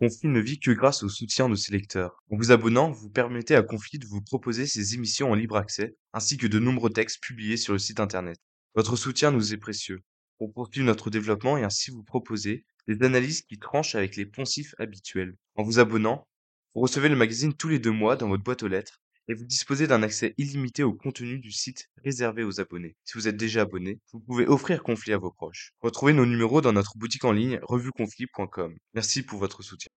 Conflit ne vit que grâce au soutien de ses lecteurs. En vous abonnant, vous permettez à Conflit de vous proposer ses émissions en libre accès, ainsi que de nombreux textes publiés sur le site internet. Votre soutien nous est précieux. Pour poursuivre notre développement et ainsi vous proposer des analyses qui tranchent avec les poncifs habituels. En vous abonnant, vous recevez le magazine tous les deux mois dans votre boîte aux lettres et vous disposez d'un accès illimité au contenu du site réservé aux abonnés. Si vous êtes déjà abonné, vous pouvez offrir Conflit à vos proches. Retrouvez nos numéros dans notre boutique en ligne revueconflit.com. Merci pour votre soutien.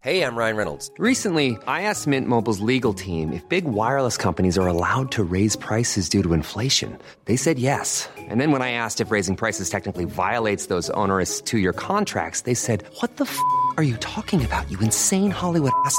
Hey, I'm Ryan Reynolds. Recently, I asked Mint Mobile's legal team if big wireless companies are allowed to raise prices due to inflation. They said yes. And then when I asked if raising prices technically violates those onerous two-year contracts, they said, "What the f*** are you talking about? You insane Hollywood ass."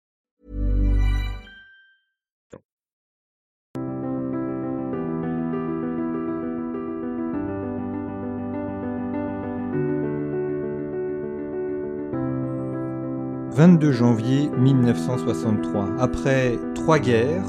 22 janvier 1963. Après trois guerres,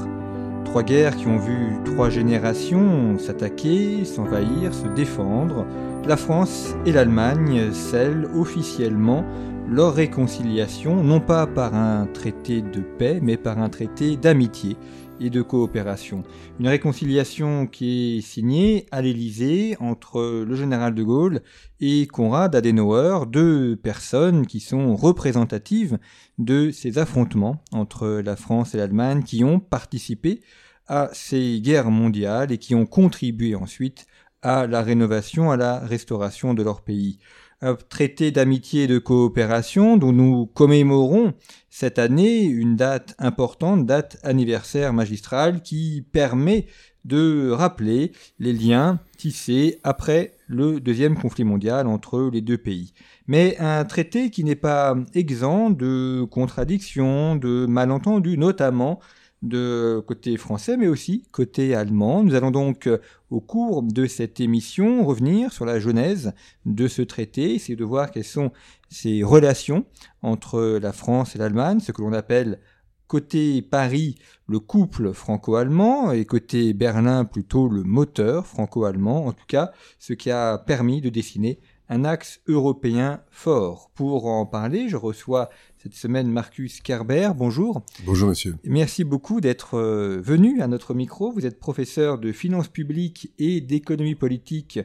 trois guerres qui ont vu trois générations s'attaquer, s'envahir, se défendre, la France et l'Allemagne scellent officiellement leur réconciliation, non pas par un traité de paix, mais par un traité d'amitié et de coopération. Une réconciliation qui est signée à l'Élysée entre le général de Gaulle et Konrad Adenauer, deux personnes qui sont représentatives de ces affrontements entre la France et l'Allemagne qui ont participé à ces guerres mondiales et qui ont contribué ensuite à la rénovation, à la restauration de leur pays un traité d'amitié et de coopération dont nous commémorons cette année une date importante, date anniversaire magistrale qui permet de rappeler les liens tissés après le deuxième conflit mondial entre les deux pays. Mais un traité qui n'est pas exempt de contradictions, de malentendus, notamment de côté français, mais aussi côté allemand. Nous allons donc, euh, au cours de cette émission, revenir sur la genèse de ce traité, essayer de voir quelles sont ces relations entre la France et l'Allemagne, ce que l'on appelle côté Paris le couple franco-allemand et côté Berlin plutôt le moteur franco-allemand, en tout cas ce qui a permis de dessiner un axe européen fort. Pour en parler, je reçois cette semaine Marcus Kerber. Bonjour. Bonjour monsieur. Merci beaucoup d'être euh, venu à notre micro. Vous êtes professeur de finances publiques et d'économie politique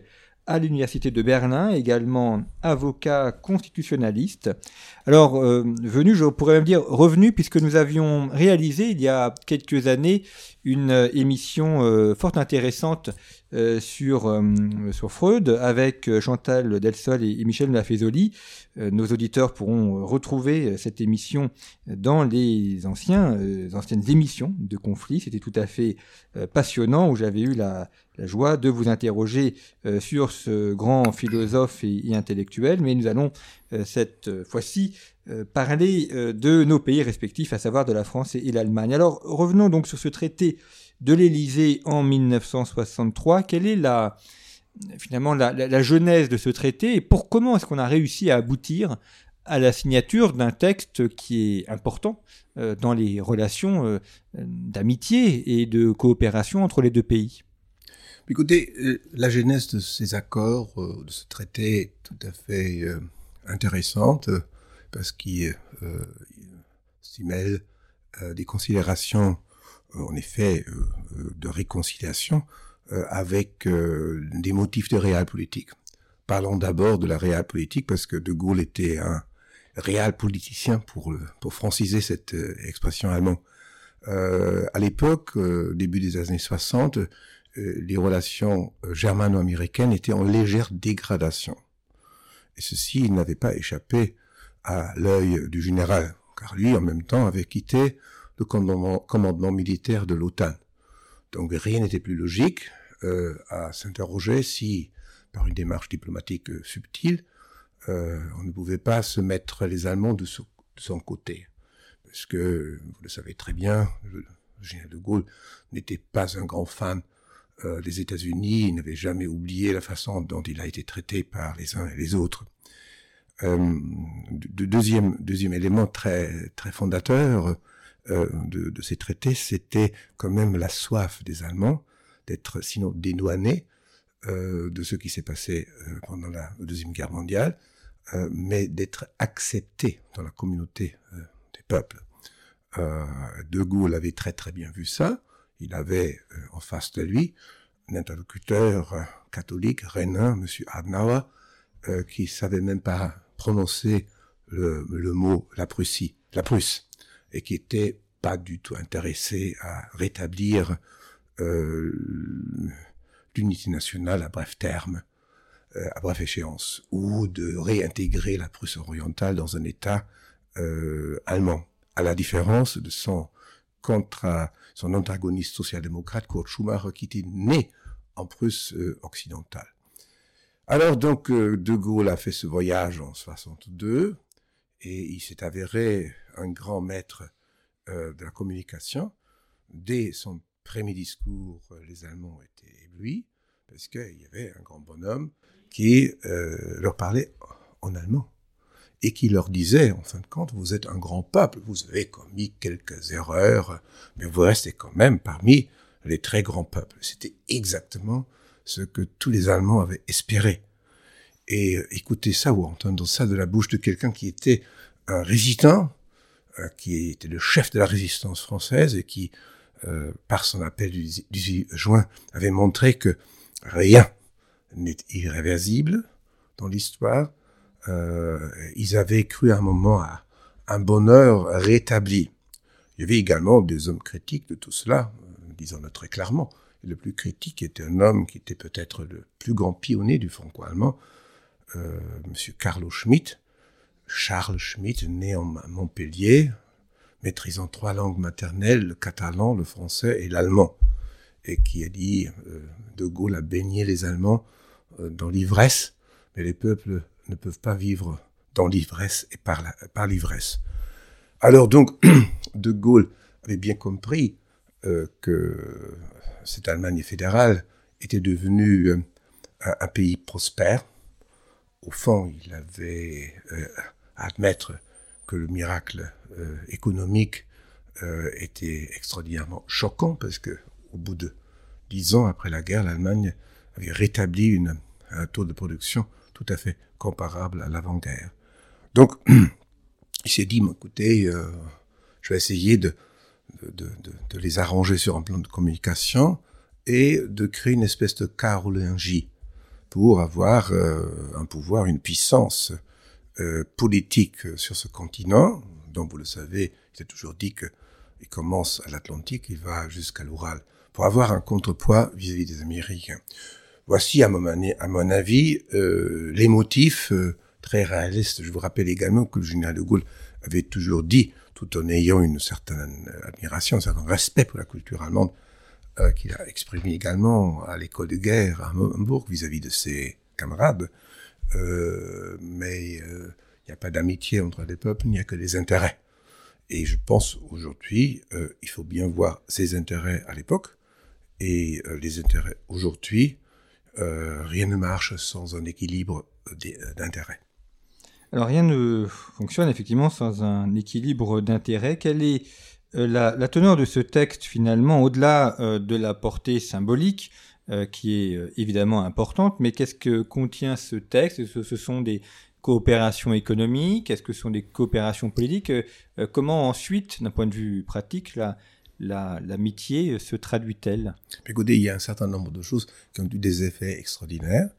à l'université de Berlin, également avocat constitutionnaliste. Alors, euh, venu, je pourrais même dire revenu, puisque nous avions réalisé il y a quelques années une euh, émission euh, fort intéressante sur, Freud avec Chantal Delsol et, Michel Lafezoli. nos auditeurs pourront retrouver cette émission dans les anciens, anciennes émissions de conflit. C'était tout à fait passionnant où j'avais eu la, joie de vous interroger sur ce grand philosophe et, intellectuel, mais nous allons cette fois-ci euh, parler de nos pays respectifs, à savoir de la France et, l'Allemagne. Alors revenons donc sur ce traité de l'Élysée en 1963. Quelle est finalement la, genèse de ce traité et pour comment est-ce qu'on a réussi à aboutir à la signature d'un texte qui est important dans les relations d'amitié et de coopération entre les deux pays? Écoutez, euh, la genèse de ces accords, euh, de ce traité est tout à fait euh, intéressante parce qu'il s'y mêle des considérations, en effet, de réconciliation avec des motifs de réel politique. Parlons d'abord de la réelle politique parce que De Gaulle était un réel politicien pour, pour franciser cette expression allemande. à l'époque, début des années 60, euh, les relations euh, germano-américaines étaient en légère dégradation. Et ceci n'avait pas échappé à l'œil du général, car lui, en même temps, avait quitté le commandement, militaire de l'OTAN. Donc rien n'était plus logique euh, à s'interroger si, par une démarche diplomatique subtile, on ne pouvait pas se mettre les Allemands de, son côté. Parce que, vous le savez très bien, le général de Gaulle n'était pas un grand fan euh, les États-Unis n'avaient jamais oublié la façon dont il a été traité par les uns et les autres. deuxième, deuxième élément très, très fondateur de, de, ces traités, c'était quand même la soif des Allemands d'être sinon dédouanés de ce qui s'est passé pendant la Deuxième Guerre mondiale, mais d'être acceptés dans la communauté des peuples. de Gaulle avait très très bien vu ça. Il avait en face de lui un interlocuteur euh, catholique, Rénin, M. Adenauer, euh, qui savait même pas prononcer le, mot la Prussie, la Prusse, et qui était pas du tout intéressé à rétablir euh, l'unité nationale à bref terme, euh, à bref échéance, ou de réintégrer la Prusse orientale dans un État allemand, à la différence de son contre son antagoniste social-démocrate Kurt Schumacher, qui était né en Prusse euh, occidentale. Alors donc euh, De Gaulle a fait ce voyage en 62 et il s'est avéré un grand maître euh, de la communication. Dès son premier discours, les Allemands étaient éblouis parce qu'il y avait un grand bonhomme qui leur parlait en allemand et qui leur disait, en fin de compte, vous êtes un grand peuple, vous avez commis quelques erreurs, mais vous restez quand même parmi les très grands peuples. C'était exactement ce que tous les Allemands avaient espéré. Et euh, écouter ça ou entendre ça de la bouche de quelqu'un qui était un résistant, euh, qui était le chef de la résistance française et qui, euh, par son appel du 18 juin, avait montré que rien n'est irréversible dans l'histoire. Ils avaient cru à un moment à un bonheur rétabli. Il y avait également des hommes critiques de tout cela, disons-le très clairement. le plus critique était un homme qui était peut-être le plus grand pionnier du franco-allemand, euh, Monsieur Carlo Schmitt, Charles Schmitt, né en Montpellier, maîtrisant trois langues maternelles, le catalan, le français et l'allemand, et qui a dit euh, De Gaulle a baigné les Allemands euh, dans l'ivresse, mais les peuples ne peuvent pas vivre dans l'ivresse et par, l'ivresse. Alors donc, De Gaulle avait bien compris euh, que cette Allemagne fédérale était devenue euh, un, pays prospère. Au fond, il avait euh, à admettre que le miracle économique était extraordinairement choquant parce que au bout de dix ans après la guerre, l'Allemagne avait rétabli un taux de production tout à fait comparable à l'avant-guerre. Donc, il s'est dit, écoutez, je vais essayer de les arranger sur un plan de communication et de créer une espèce de carolingie pour avoir euh, un pouvoir, une puissance euh, politique sur ce continent, dont vous le savez, il a toujours dit qu'il commence à l'Atlantique, il va jusqu'à l'Oural, pour avoir un contrepoids vis-à-vis des Américains. Voici, à mon, avis, euh, les motifs très réalistes. Je vous rappelle également que le général de Gaulle avait toujours dit tout en ayant une certaine admiration, un certain respect pour la culture allemande, euh, qu'il a exprimé également à l'école de guerre à Hambourg vis-à-vis de ses camarades. Euh, mais euh, il n'y a pas d'amitié entre les peuples, il n'y a que des intérêts. Et je pense aujourd'hui, il faut bien voir ses intérêts à l'époque et les intérêts aujourd'hui. Rien ne marche sans un équilibre d'intérêts. Alors rien ne fonctionne effectivement sans un équilibre d'intérêt. Quelle est euh, la, teneur de ce texte finalement, au-delà euh, de la portée symbolique, euh, qui est évidemment importante, mais qu'est-ce que contient ce texte? Ce, ce, sont des coopérations économiques? Est-ce que ce sont des coopérations politiques? Comment ensuite, d'un point de vue pratique, l'amitié la, se traduit-elle? Écoutez, il y a un certain nombre de choses qui ont eu des effets extraordinaires.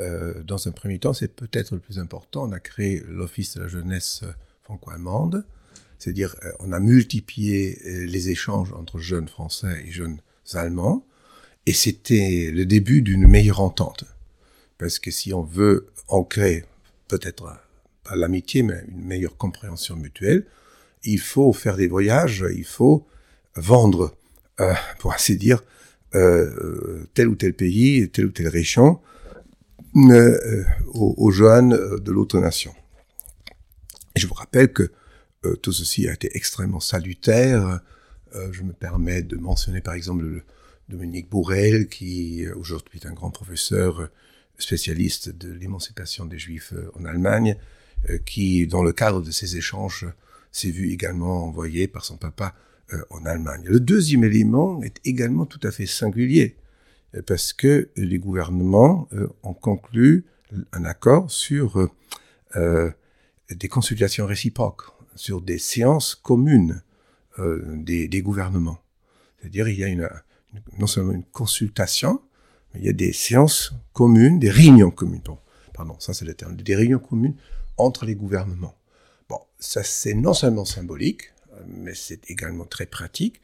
Euh, dans un premier temps, c'est peut-être le plus important, on a créé l'Office de la jeunesse franco-allemande, c'est-à-dire euh, on a multiplié euh, les échanges entre jeunes français et jeunes allemands, et c'était le début d'une meilleure entente. Parce que si on veut ancrer peut-être pas l'amitié, mais une meilleure compréhension mutuelle, il faut faire des voyages, il faut vendre, pour ainsi dire, tel ou tel pays, telle ou telle région, euh, aux, jeunes euh, de l'autre nation. je vous rappelle que euh, tout ceci a été extrêmement salutaire. je me permets de mentionner par exemple le, Dominique Bourrel, qui aujourd'hui est un grand professeur spécialiste de l'émancipation des Juifs en Allemagne, qui, dans le cadre de ces échanges, s'est vu également envoyé par son papa en Allemagne. Le deuxième élément est également tout à fait singulier, parce que les gouvernements ont conclu un accord sur des consultations réciproques, sur des séances communes des, des gouvernements. C'est-à-dire, il y a une, non seulement une consultation, mais il y a des séances communes, des réunions communes. pardon, ça c'est le terme, des réunions communes entre les gouvernements. Bon, ça c'est non seulement symbolique, mais c'est également très pratique,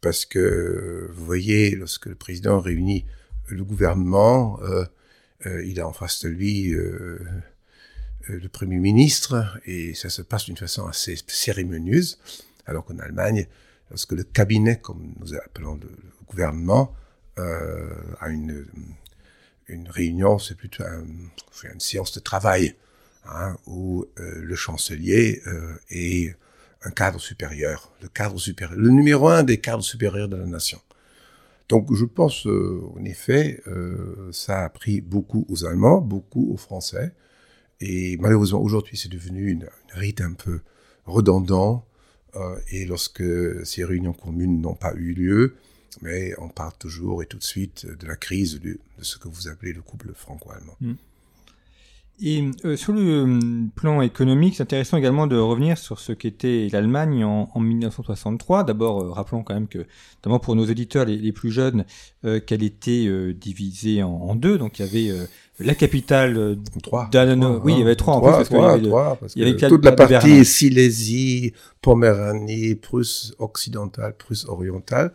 parce que vous voyez, lorsque le président réunit le gouvernement, euh, euh, il a en face de lui euh, le Premier ministre, et ça se passe d'une façon assez cérémonieuse, alors qu'en Allemagne, lorsque le cabinet, comme nous appelons le, gouvernement, a une, une réunion, c'est plutôt une séance de travail, hein, où le chancelier est un cadre supérieur, le cadre supérieur, le numéro un des cadres supérieurs de la nation. Donc je pense, en effet, ça a pris beaucoup aux Allemands, beaucoup aux Français, et malheureusement aujourd'hui c'est devenu une, une rite un peu redondant, euh, et lorsque ces réunions communes n'ont pas eu lieu, mais on parle toujours et tout de suite de la crise de, ce que vous appelez le couple franco-allemand. Mm. Et euh, sur le euh, plan économique, c'est intéressant également de revenir sur ce qu'était l'Allemagne en, en, 1963. D'abord, rappelons quand même que, notamment pour nos auditeurs les, plus jeunes, qu'elle était divisée en, deux. Donc il y avait la capitale euh, trois. oui, il y avait trois, en plus parce trois, qu'il y avait, parce y avait toute la partie Silésie, Poméranie, Prusse occidentale, Prusse orientale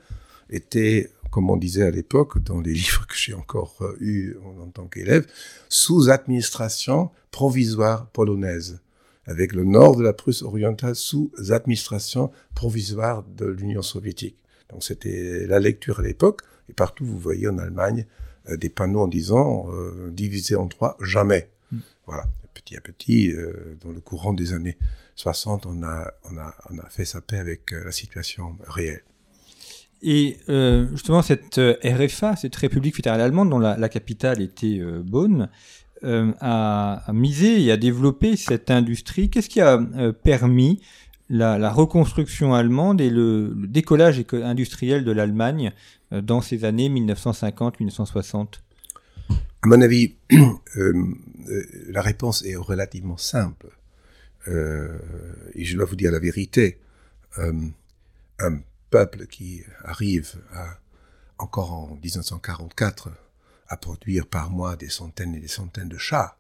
était, comme on disait à l'époque dans les livres que j'ai encore eus en, tant qu'élève, sous administration provisoire polonaise, avec le nord de la Prusse orientale sous administration provisoire de l'Union soviétique. Donc c'était la lecture à l'époque, et partout vous voyez en Allemagne euh, des panneaux en disant euh, divisé en trois, jamais. Mm. Voilà. Petit à petit, euh, dans le courant des années 60, on a, on a, on a fait sa paix avec la situation réelle. Et justement, cette RFA, cette République fédérale allemande, dont la, capitale était Bonn, a, misé et a développé cette industrie. Qu'est-ce qui a permis la, reconstruction allemande et le, décollage industriel de l'Allemagne euh, dans ces années 1950-1960 À mon avis, euh, euh, la réponse est relativement simple. et je dois vous dire la vérité. Peuple qui arrive encore en 1944 à produire par mois des centaines et des centaines de chats,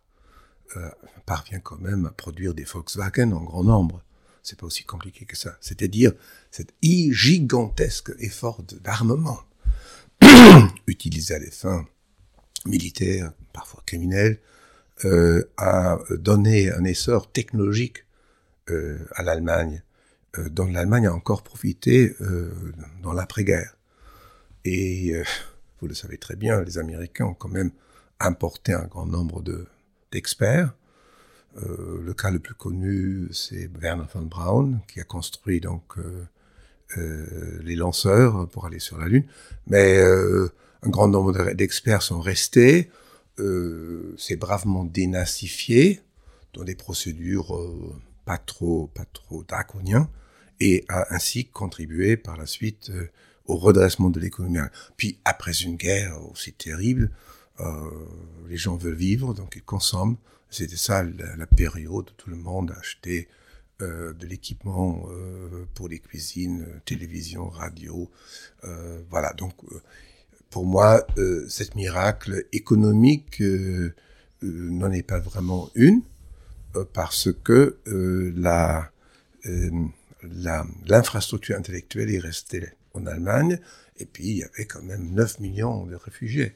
parvient quand même à produire des Volkswagen en grand nombre c'est pas aussi compliqué que ça. C'est-à-dire cet gigantesque effort d'armement utilisé à des fins militaires, parfois criminelles, euh, a donné un essor technologique euh, à l'Allemagne, euh, dont l'Allemagne a encore profité euh, dans l'après-guerre. Et euh, vous le savez très bien, les Américains ont quand même importé un grand nombre d'experts euh, le cas le plus connu, c'est Werner von Braun, qui a construit donc euh, euh, les lanceurs pour aller sur la Lune. Mais un grand nombre d'experts sont restés. c'est bravement dénazifié dans des procédures pas trop, pas trop draconiens et a ainsi contribué par la suite au redressement de l'économie. Puis après une guerre aussi terrible, les gens veulent vivre, donc ils consomment. C'était ça la, période où tout le monde achetait euh, de l'équipement euh, pour les cuisines, télévision, radio. Euh, voilà, donc euh, pour moi, euh, cette miracle économique n'en est pas vraiment une, parce que la l'infrastructure intellectuelle est restée en Allemagne, et puis il y avait quand même 9 millions de réfugiés.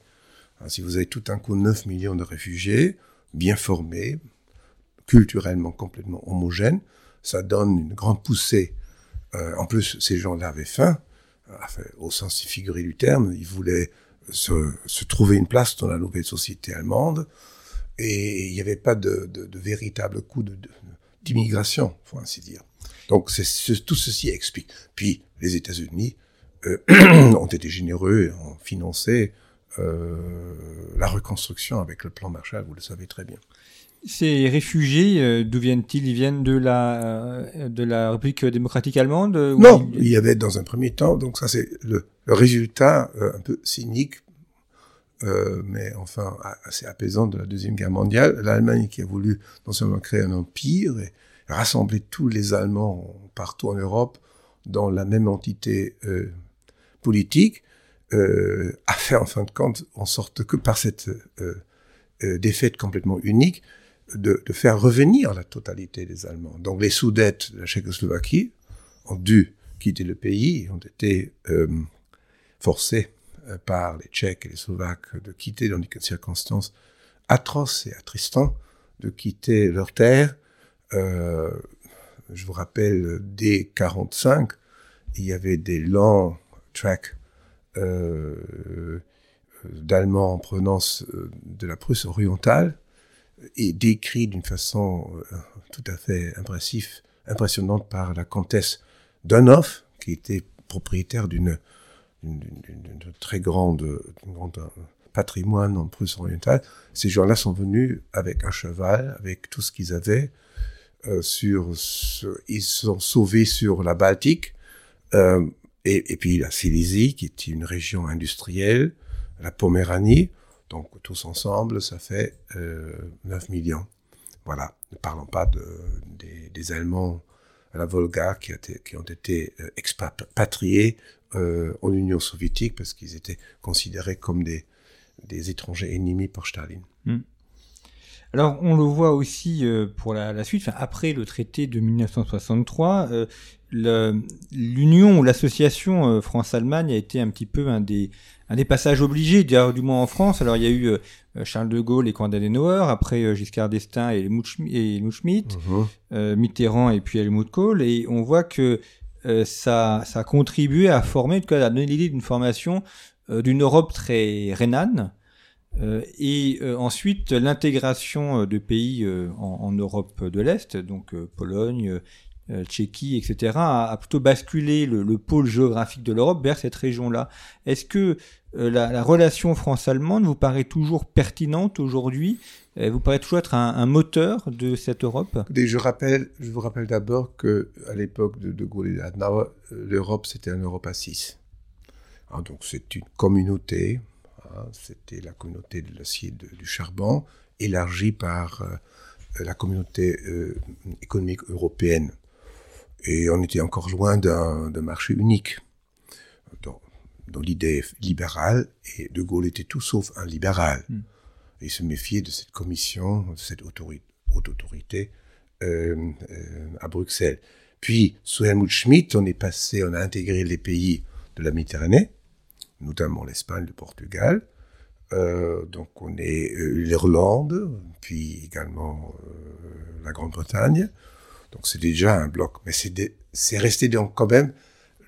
si vous avez tout un coup 9 millions de réfugiés, bien formés, culturellement complètement homogènes. Ça donne une grande poussée. Euh, en plus, ces gens-là avaient faim, au sens figuré du terme. Ils voulaient se, se, trouver une place dans la nouvelle société allemande. Et il n'y avait pas de, de, de, véritable coup d'immigration, faut ainsi dire. Donc tout ceci explique. Puis les États-Unis euh, ont été généreux et ont financé euh, la reconstruction avec le plan Marshall, vous le savez très bien. Ces réfugiés, d'où viennent-ils? Ils viennent de la, de la République démocratique allemande Non, il y avait dans un premier temps, donc ça c'est le, le, résultat un peu cynique, mais enfin assez apaisant de la Deuxième Guerre mondiale. L'Allemagne qui a voulu non seulement créer un empire et rassembler tous les Allemands partout en Europe dans la même entité politique, euh, a fait en fin de compte en sorte que par cette euh, euh, défaite complètement unique, de, faire revenir la totalité des Allemands. Donc les Sudètes de la Tchécoslovaquie ont dû quitter le pays, ont été euh, forcés euh, par les Tchèques et les Slovaques de quitter dans des circonstances atroces et attristantes, de quitter leur terre. Euh, je vous rappelle, dès 45, il y avait des longs tracks euh, d'Allemands en provenance euh, de la Prusse orientale et décrit d'une façon euh, tout à fait impressionnante par la comtesse Dunhoff, qui était propriétaire d'une très grande, grande patrimoine en Prusse orientale. Ces gens-là sont venus avec un cheval, avec tout ce qu'ils avaient. Euh, sur, ils sont sauvés sur la Baltique. Euh, et, puis la Silésie, qui est une région industrielle, la Poméranie, donc tous ensemble, ça fait euh, 9 millions. Voilà, ne parlons pas de, des, Allemands à la Volga qui ont été euh, expatriés euh, en Union soviétique parce qu'ils étaient considérés comme des, des étrangers ennemis par Staline. Mm. Alors on le voit aussi euh, pour la, la suite, enfin, après le traité de 1963, euh, l'union ou l'association France-Allemagne a été un petit peu un des, un des passages obligés, du moins en France. Alors il y a eu Charles de Gaulle et Konrad Adenauer, après Giscard d'Estaing et Helmut, Mhm. Mitterrand et puis Helmut Kohl, et on voit que ça, ça a contribué à former, en tout cas à donner l'idée d'une formation d'une Europe très rhénane, euh, et euh, ensuite l'intégration de pays euh, en, en, Europe de l'Est, donc Pologne, Tchéquie, etc., a, plutôt basculé le, le pôle géographique de l'Europe vers cette région-là. Est-ce que la, la, relation France-allemande vous paraît toujours pertinente aujourd'hui? Vous paraît toujours être un, un, moteur de cette Europe? Je, rappelle, je vous rappelle d'abord que à l'époque de De Gaulle et d'Adenauer, l'Europe c'était une Europe à 6. Ah, donc c'est une communauté c'était la communauté de l'acier du charbon, élargie par euh, la communauté euh, économique européenne. Et on était encore loin d'un marché unique. Dans, dans l'idée libérale, et De Gaulle était tout sauf un libéral. Mm. Et il se méfiait de cette commission, de cette autorité, haute autorité euh, à Bruxelles. Puis, sous Helmut Schmidt, on est passé, on a intégré les pays de la Méditerranée, notamment l'Espagne, le Portugal. Euh, donc on est euh, l'Irlande, puis également euh, la Grande-Bretagne. Donc c'est déjà un bloc, mais c'est resté donc quand même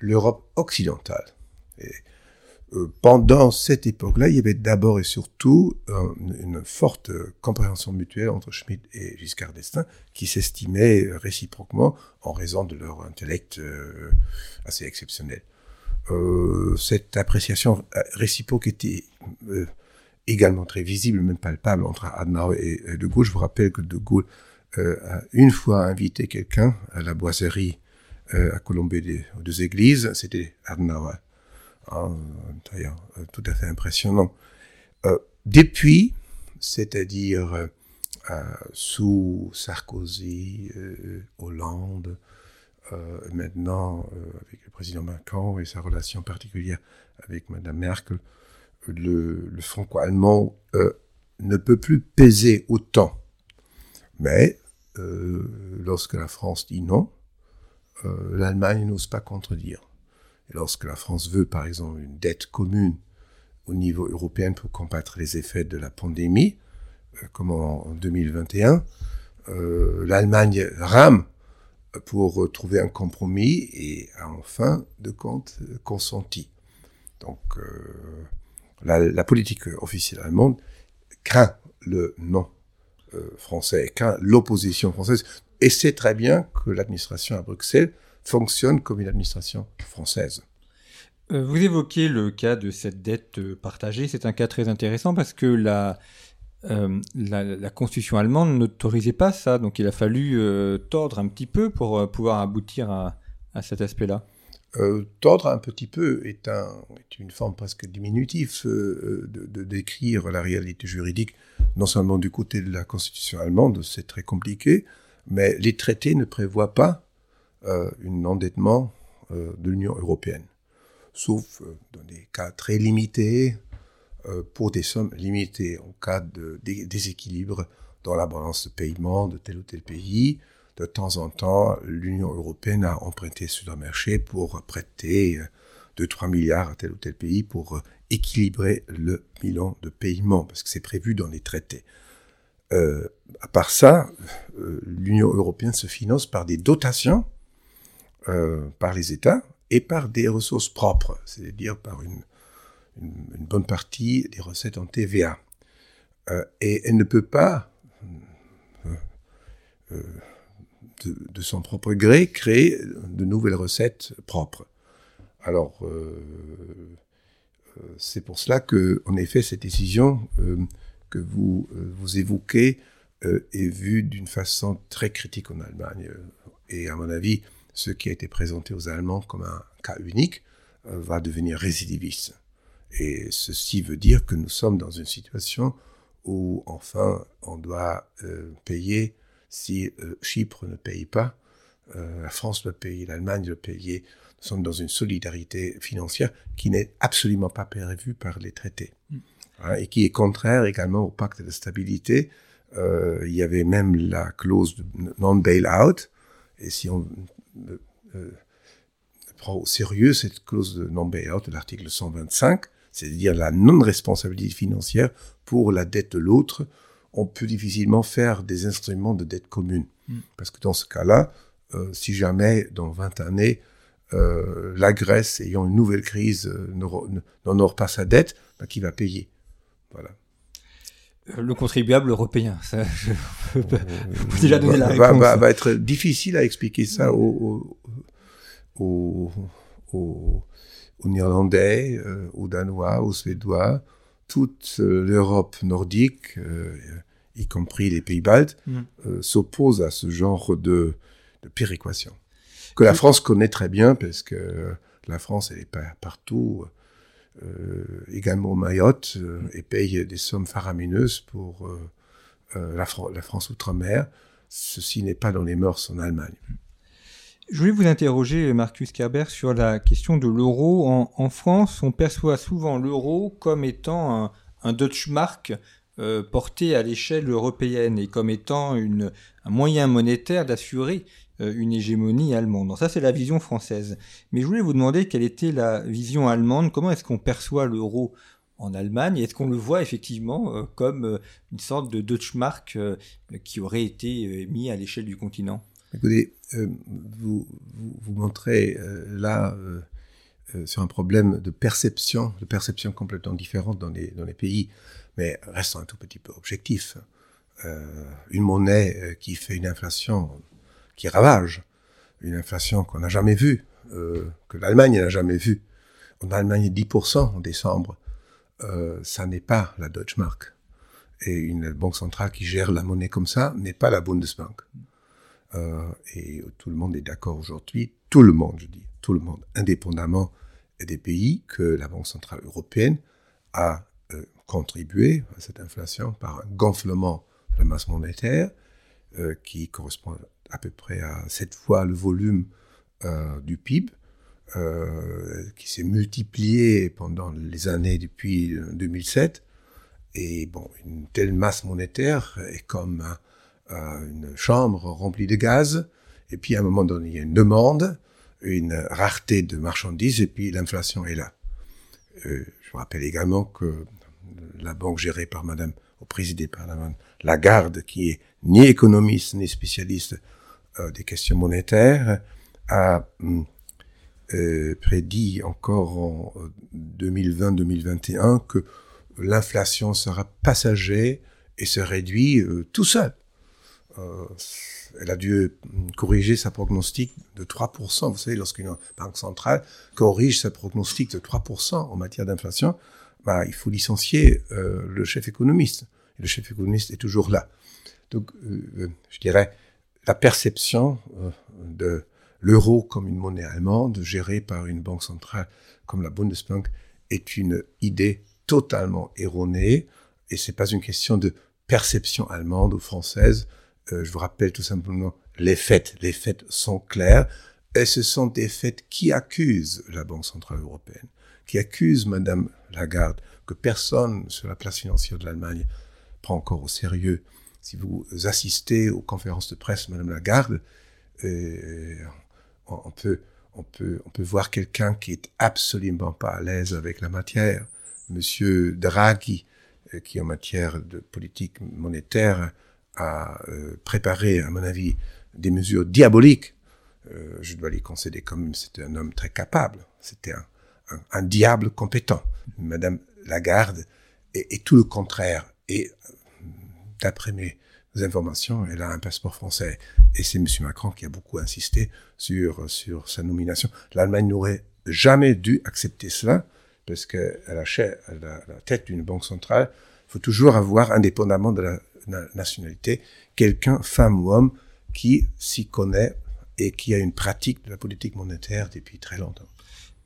l'Europe occidentale. Et, euh, pendant cette époque-là, il y avait d'abord et surtout une forte compréhension mutuelle entre Schmitt et Giscard d'Estaing, qui s'estimaient réciproquement en raison de leur intellect assez exceptionnel euh, cette appréciation réciproque était euh, également très visible, même palpable entre Adenauer et De Gaulle. Je vous rappelle que De Gaulle euh, a une fois invité quelqu'un à la boiserie euh, à Colombey des, aux deux églises, c'était Adenauer. Hein, D'ailleurs, tout à fait impressionnant. depuis, c'est-à-dire sous Sarkozy, Hollande, euh, maintenant, euh, avec le président Macron et sa relation particulière avec Madame Merkel, le, le franco-allemand euh, ne peut plus peser autant. Mais euh, lorsque la France dit non, euh, l'Allemagne n'ose pas contredire. Lorsque la France veut, par exemple, une dette commune au niveau européen pour combattre les effets de la pandémie, euh, comme en 2021, l'Allemagne rame pour trouver un compromis et a en fin de compte consenti. Donc euh, la, politique officielle allemande craint le non euh, français, craint l'opposition française, et sait très bien que l'administration à Bruxelles fonctionne comme une administration française. Euh, vous évoquez le cas de cette dette partagée. C'est un cas très intéressant parce que la, euh, la, constitution allemande n'autorisait pas ça, donc il a fallu euh, tordre un petit peu pour euh, pouvoir aboutir à, cet aspect-là. Tordre un petit peu est, un, est une forme presque diminutive de, décrire la réalité juridique, non seulement du côté de la constitution allemande, c'est très compliqué, mais les traités ne prévoient pas un endettement de l'Union européenne, sauf dans des cas très limités, euh, pour des sommes limitées en cas de déséquilibre dans la balance de paiement de tel ou tel pays. De temps en temps, l'Union européenne a emprunté sur le marché pour prêter 2-3 milliards à tel ou tel pays pour euh, équilibrer le bilan de paiement, parce que c'est prévu dans les traités. Euh, à part ça, l'Union européenne se finance par des dotations par les États et par des ressources propres, c'est-à-dire par une bonne partie des recettes en TVA. Euh, et elle ne peut pas, euh, euh, de, son propre gré, créer de nouvelles recettes propres. Alors, c'est pour cela que, en effet, cette décision que vous, vous évoquez est vue d'une façon très critique en Allemagne. Et à mon avis, ce qui a été présenté aux Allemands comme un cas unique va devenir récidiviste. Et ceci veut dire que nous sommes dans une situation où, enfin, on doit euh, payer si euh, Chypre ne paye pas, euh, la France doit payer, l'Allemagne doit payer. Nous sommes dans une solidarité financière qui n'est absolument pas prévue par les traités. Mm. Hein, et qui est contraire également au pacte de stabilité. il y avait même la clause de non-bail-out. Et si on prend au sérieux cette clause de non-bail-out de l'article 125, c'est-à-dire la non-responsabilité financière pour la dette de l'autre, on peut difficilement faire des instruments de dette commune. Hmm. Parce que dans ce cas-là, euh, si jamais, dans 20 années, euh, la Grèce, ayant une nouvelle crise, euh, n'honore pas sa dette, bah, qui va payer? Voilà. Le contribuable européen, ça, je peux déjà donné la réponse. Va, va, être difficile à expliquer ça aux, aux, aux, aux Néerlandais, aux Danois, aux Suédois, toute l'Europe nordique, euh, y compris les pays baltes, mm. s'oppose à ce genre de, de péréquation. Que la France connaît très bien, parce que la France, elle est pas partout, également au Mayotte, et paye des sommes faramineuses pour la, la, France outre-mer. Ceci n'est pas dans les mœurs en Allemagne. Je voulais vous interroger, Marcus Kerber, sur la question de l'euro. En, France, on perçoit souvent l'euro comme étant un, un Deutsche Mark euh, porté à l'échelle européenne et comme étant un moyen monétaire d'assurer euh, une hégémonie allemande. ça, c'est la vision française. Mais je voulais vous demander quelle était la vision allemande. Comment est-ce qu'on perçoit l'euro en Allemagne? Est-ce qu'on le voit effectivement euh, comme une sorte de Deutsche Mark qui aurait été mis à l'échelle du continent? Écoutez, euh, vous, vous, montrez là sur un problème de perception, de perception complètement différente dans les, dans les pays, mais restons un tout petit peu objectif. une monnaie qui fait une inflation qui ravage, une inflation qu'on n'a jamais vue, que l'Allemagne n'a jamais vue. En Allemagne, 10% en décembre, ça n'est pas la Deutsche Mark. Et une banque centrale qui gère la monnaie comme ça n'est pas la Bundesbank. Euh, et tout le monde est d'accord aujourd'hui, tout le monde, je dis, tout le monde, indépendamment des pays, que la Banque Centrale Européenne a euh, contribué à cette inflation par un gonflement de la masse monétaire euh, qui correspond à peu près à sept fois le volume du PIB, qui s'est multiplié pendant les années depuis 2007. Et bon, une telle masse monétaire est comme un, une chambre remplie de gaz, et puis à un moment donné, il y a une demande, une rareté de marchandises, et puis l'inflation est là. Euh, je vous rappelle également que la banque gérée par Madame, ou présidée par Madame Lagarde, qui est ni économiste ni spécialiste euh, des questions monétaires, a hum, euh, prédit encore en 2020-2021 que l'inflation sera passager et se réduit tout seul. Euh, elle a dû corriger sa prognostic de 3%. Vous savez, lorsqu'une banque centrale corrige sa prognostic de 3% en matière d'inflation, bah, il faut licencier euh, le chef économiste. et le chef économiste est toujours là. Donc, euh, je dirais, la perception de l'euro comme une monnaie allemande gérée par une banque centrale comme la Bundesbank est une idée totalement erronée et c'est pas une question de perception allemande ou française. Euh, je vous rappelle tout simplement les faits. Les faits sont clairs et ce sont des faits qui accusent la Banque centrale européenne, qui accusent Madame Lagarde que personne sur la place financière de l'Allemagne prend encore au sérieux. Si vous assistez aux conférences de presse, Madame Lagarde, euh, on peut on peut, on peut voir quelqu'un qui est absolument pas à l'aise avec la matière. Monsieur Draghi, euh, qui en matière de politique monétaire a euh, préparé, à mon avis, des mesures diaboliques. Je dois lui concéder quand même, c'était un homme très capable. C'était un, un, diable compétent. Madame Lagarde est, tout le contraire. Et d'après mes informations, elle a un passeport français. Et c'est M. Macron qui a beaucoup insisté sur, sur sa nomination. L'Allemagne n'aurait jamais dû accepter cela, parce à la, la tête d'une banque centrale, il faut toujours avoir, indépendamment de la, nationalité, quelqu'un, femme ou homme, qui s'y connaît et qui a une pratique de la politique monétaire depuis très longtemps.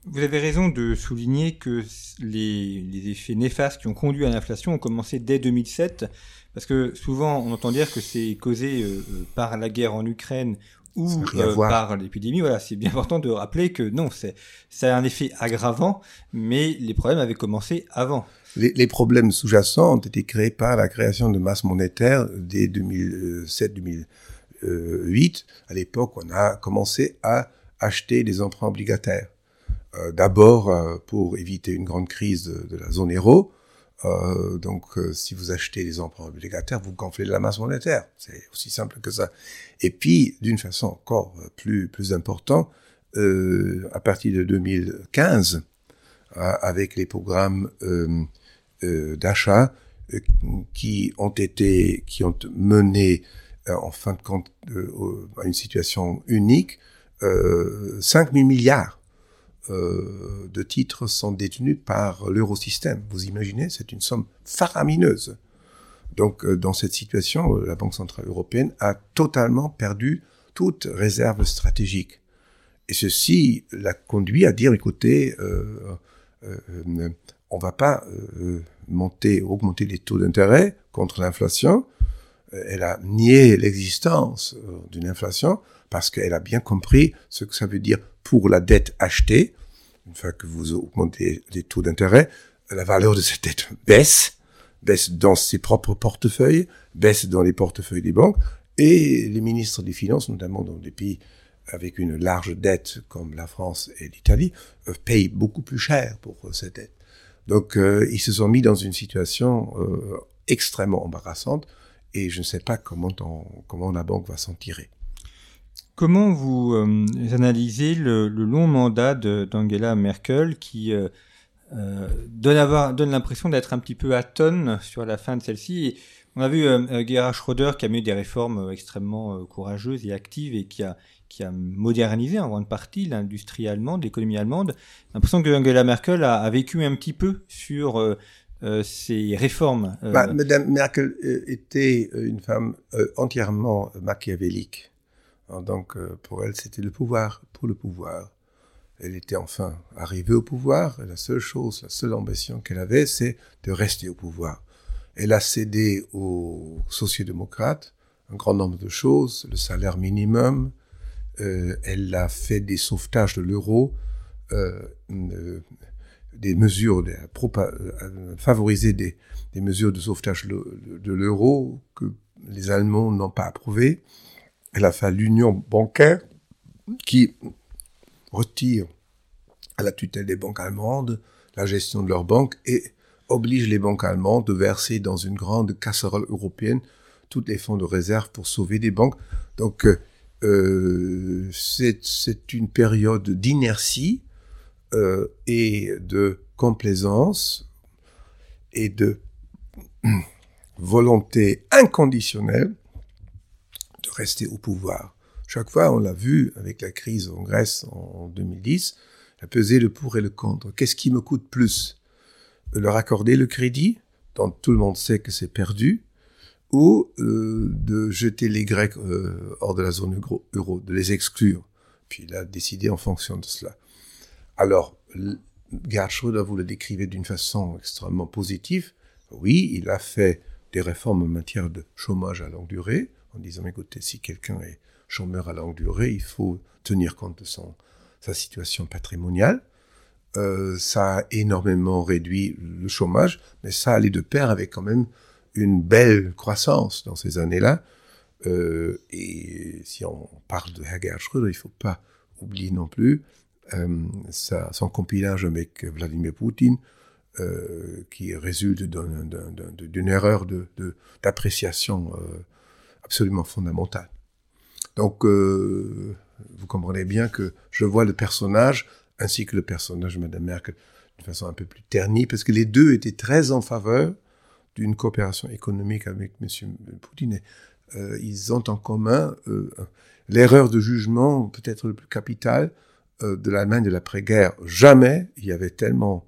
Vous avez raison de souligner que les, les effets néfastes qui ont conduit à l'inflation ont commencé dès 2007 parce que souvent, on entend dire que c'est causé euh, euh, par la guerre en Ukraine ou euh, par l'épidémie. Voilà, c'est bien important de rappeler que non, c'est ça a un effet aggravant, mais les problèmes avaient commencé avant. Les, les problèmes sous-jacents ont été créés par la création de masse monétaire dès 2007-2008. À l'époque, on a commencé à acheter des emprunts obligataires. Euh, D'abord pour éviter une grande crise de, la zone euro, euh, donc, euh, si vous achetez des emprunts obligataires, vous gonflez de la masse monétaire. C'est aussi simple que ça. Et puis, d'une façon encore plus plus importante, euh, à partir de 2015, avec les programmes d'achat qui ont été, qui ont mené en fin de compte à une situation unique, 5 000 milliards euh, de titres sont détenus par l'eurosystème. Vous imaginez, c'est une somme faramineuse. Donc, euh, dans cette situation, euh, la Banque centrale européenne a totalement perdu toute réserve stratégique. Et ceci l'a conduit à dire, écoutez, on va pas monter, augmenter les taux d'intérêt contre l'inflation. Elle a nié l'existence d'une inflation parce qu'elle a bien compris ce que ça veut dire pour la dette achetée, une fois que vous augmentez les taux d'intérêt, la valeur de cette dette baisse, baisse dans ses propres portefeuilles, baisse dans les portefeuilles des banques, et les ministres des Finances, notamment dans des pays avec une large dette comme la France et l'Italie, euh, payent beaucoup plus cher pour euh, cette dette. Donc euh, ils se sont mis dans une situation extrêmement embarrassante, et je ne sais pas comment, comment la banque va s'en tirer. Comment vous euh, analysez le, long mandat d'Angela Merkel qui euh, euh, donne, l'impression d'être un petit peu atone sur la fin de celle-ci On a vu Gerhard Schröder qui a mis des réformes extrêmement courageuses et actives et qui a, modernisé en grande partie l'industrie allemande, l'économie allemande. L'impression que Angela Merkel a, vécu un petit peu sur ces réformes. Bah, Madame Merkel était une femme entièrement machiavélique. Donc euh, pour elle, c'était le pouvoir pour le pouvoir. Elle était enfin arrivée au pouvoir, la seule chose, la seule ambition qu'elle avait, c'est de rester au pouvoir. Elle a cédé aux sociodémocrates un grand nombre de choses, le salaire minimum, euh, elle a fait des sauvetages de l'euro, euh, des mesures, de, favoriser des, des, mesures de sauvetage de l'euro que les Allemands n'ont pas approuvées elle a fait l'union bancaire qui retire à la tutelle des banques allemandes la gestion de leurs banques et oblige les banques allemandes de verser dans une grande casserole européenne tous les fonds de réserve pour sauver des banques. Donc euh, c'est une période d'inertie euh, et de complaisance et de volonté inconditionnelle rester au pouvoir. Chaque fois, on l'a vu avec la crise en Grèce en 2010, a pesé le pour et le contre. Qu'est-ce qui me coûte plus? Leur accorder le crédit dont tout le monde sait que c'est perdu, ou euh, de jeter les Grecs euh, hors de la zone euro, de les exclure? Puis il a décidé en fonction de cela. Alors, Gerhard Schröder, vous le décrivez d'une façon extrêmement positive. Oui, il a fait des réformes en matière de chômage à longue durée, en disant, écoutez, si quelqu'un est chômeur à longue durée, il faut tenir compte de son, sa situation patrimoniale. Euh, ça a énormément réduit le chômage, mais ça allait de pair avec quand même une belle croissance dans ces années-là. Euh, et si on parle de Gerhard Schröder, il ne faut pas oublier non plus euh, son compilage avec Vladimir Poutine, qui résulte d'une erreur d'appréciation absolument fondamentale. Donc, euh, vous comprenez bien que je vois le personnage ainsi que le personnage de Mme Merkel d'une façon un peu plus ternie, parce que les deux étaient très en faveur d'une coopération économique avec M. Poutine. Euh, ils ont en commun euh, l'erreur de jugement peut-être le plus capital de l'Allemagne de l'après-guerre. Jamais il y avait tellement,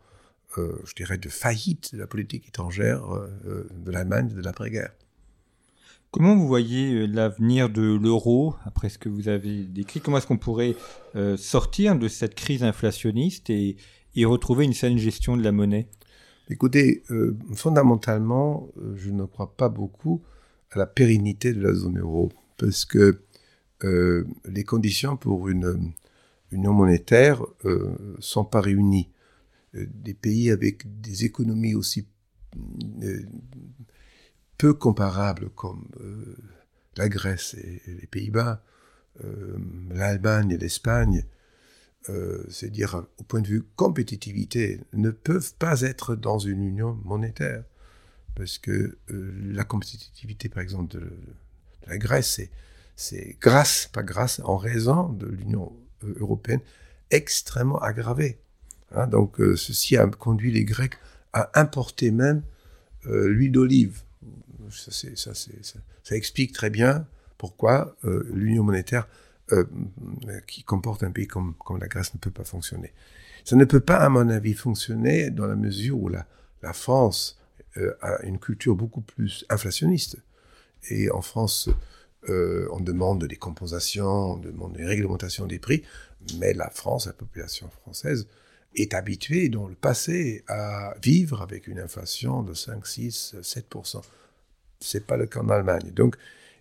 je dirais, de faillite de la politique étrangère de l'Allemagne de l'après-guerre. Comment vous voyez l'avenir de l'euro après ce que vous avez décrit? Comment est-ce qu'on pourrait euh, sortir de cette crise inflationniste et, et, retrouver une saine gestion de la monnaie? Écoutez, euh, fondamentalement, euh, je ne crois pas beaucoup à la pérennité de la zone euro parce que les conditions pour une union monétaire sont pas réunies. Des pays avec des économies aussi peu comparables comme euh, la Grèce et, les Pays-Bas, euh, l'Allemagne et l'Espagne, euh, c'est-à-dire au point de vue compétitivité, ne peuvent pas être dans une union monétaire. Parce que la compétitivité, par exemple, de, de la Grèce, c'est grâce, pas grâce, en raison de l'Union européenne, extrêmement aggravée. Hein, donc ceci a conduit les Grecs à importer même l'huile d'olive ça, explique très bien pourquoi euh, l'union monétaire euh, qui comporte un pays comme, la Grèce ne peut pas fonctionner. Ça ne peut pas, à mon avis, fonctionner dans la mesure où la, France euh, a une culture beaucoup plus inflationniste. Et en France, euh, on demande des compensations, on demande des réglementations des prix, mais la France, la population française, est habituée dans le passé à vivre avec une inflation de 5, 6, 7% c'est pas le cas en Allemagne. Donc,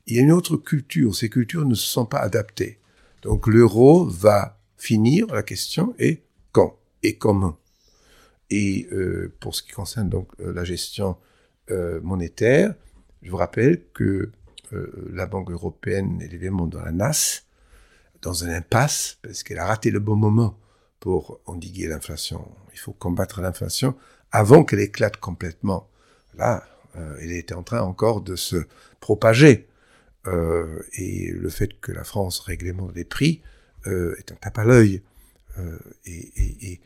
il y a une autre culture. Ces cultures ne se sont pas adaptées. Donc, l'euro va finir. La question est quand et comment. Et euh, pour ce qui concerne donc euh, la gestion euh, monétaire, je vous rappelle que la Banque européenne est évidemment dans la NAS, dans un impasse, parce qu'elle a raté le bon moment pour endiguer l'inflation. Il faut combattre l'inflation avant qu'elle éclate complètement. Là, euh, il était en train encore de se propager. Euh, et le fait que la France réglemente les prix euh, est un tape à l'œil euh, et, et, et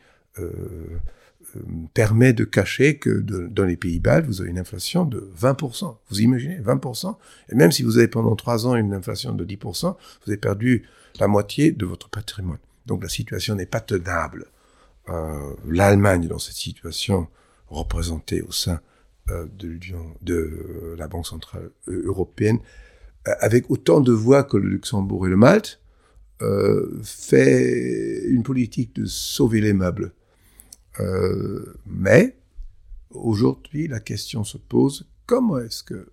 permet de cacher que dans les pays bas vous avez une inflation de 20%. Vous imaginez 20% Et même si vous avez pendant trois ans une inflation de 10%, vous avez perdu la moitié de votre patrimoine. Donc la situation n'est pas tenable. L'Allemagne, dans cette situation, représentée au sein de l'Union, de euh, la Banque centrale euh, européenne, avec autant de voix que le Luxembourg et le Malte, euh, fait une politique de sauver les meubles. Euh, mais aujourd'hui, la question se pose comment est-ce que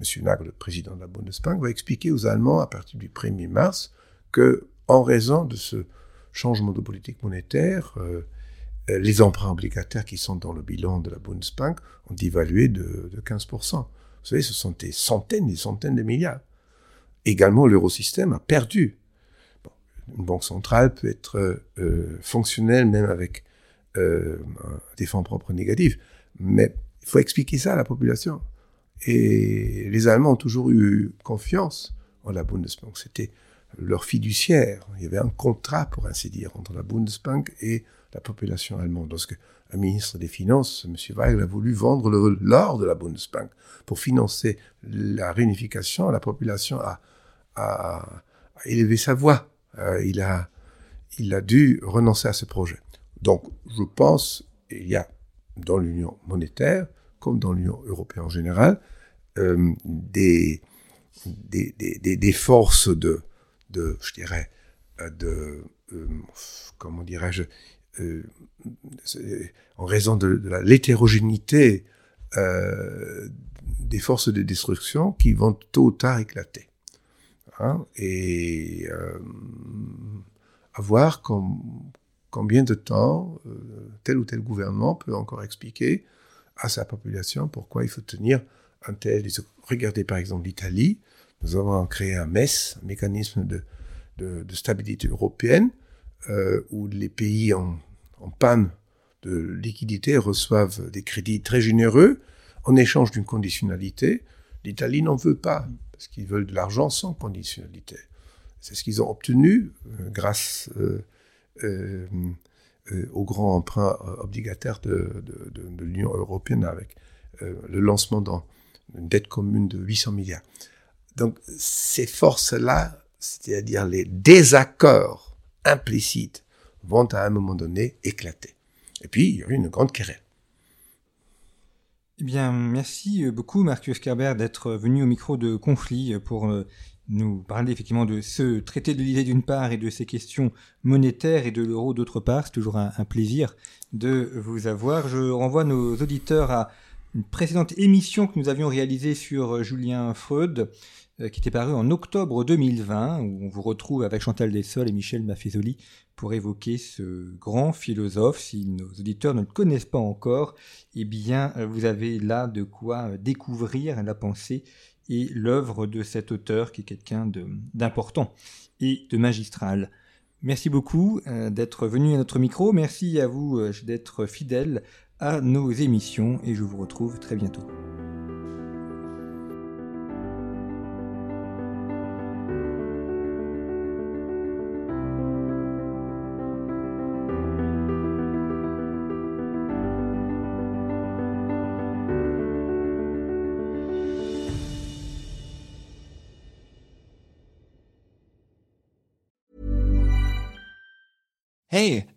M. Nagel, le président de la Bundesbank, va expliquer aux Allemands à partir du 1er mars que, en raison de ce changement de politique monétaire, euh, euh, les emprunts obligataires qui sont dans le bilan de la Bundesbank ont dévalué de, de 15%. Vous savez, ce sont des centaines et des centaines de milliards. Également, l'eurosystème a perdu. Une banque centrale peut être euh, fonctionnelle même avec euh, des fonds propres négatifs, mais il faut expliquer ça à la population. Et les Allemands ont toujours eu confiance en la Bundesbank. C'était leur fiduciaire. Il y avait un contrat, pour ainsi dire, entre la Bundesbank et la population allemande. Lorsque un ministre des Finances, M. Weigl, a voulu vendre l'or de la Bundesbank pour financer la réunification, la population a, élevé sa voix. Euh, il, a, dû renoncer à ce projet. Donc, je pense, il y a dans l'union monétaire, comme dans l'Union européenne en général, euh, des, forces de, je dirais, de, euh, comment dirais-je, euh, en raison de, de l'hétérogénéité euh, des forces de destruction qui vont tôt ou tard éclater. Hein, et euh, à voir combien de temps euh, tel ou tel gouvernement peut encore expliquer à sa population pourquoi il faut tenir un tel. Regardez par exemple l'Italie. Nous avons créé un MES, un mécanisme de, stabilité européenne, euh, où les pays en, panne de liquidité reçoivent des crédits très généreux en échange d'une conditionnalité. L'Italie n'en veut pas, parce qu'ils veulent de l'argent sans conditionnalité. C'est ce qu'ils ont obtenu euh, grâce euh, euh, au grand emprunt obligataire de, l'Union européenne avec le lancement d'une dette commune de 800 milliards. Donc ces forces-là, c'est-à-dire les désaccords implicites, vont à un moment donné éclater. Et puis, il y a eu une grande querelle. Eh bien, merci beaucoup, Marcus Kerber, d'être venu au micro de Conflit pour euh, nous parler effectivement de ce traité de l'idée d'une part et de ces questions monétaires et de l'euro d'autre part. C'est toujours un, un, plaisir de vous avoir. Je renvoie nos auditeurs à une précédente émission que nous avions réalisée sur Julien Freud, euh, qui était parue en octobre 2020, où on vous retrouve avec Chantal Dessol et Michel Maffezoli pour évoquer ce grand philosophe. Si nos auditeurs ne le connaissent pas encore, eh bien, vous avez là de quoi découvrir la pensée et l'œuvre de cet auteur qui est quelqu'un d'important et de magistral. Merci beaucoup euh, d'être venu à notre micro. Merci à vous euh, d'être fidèle à nos émissions et je vous retrouve très bientôt.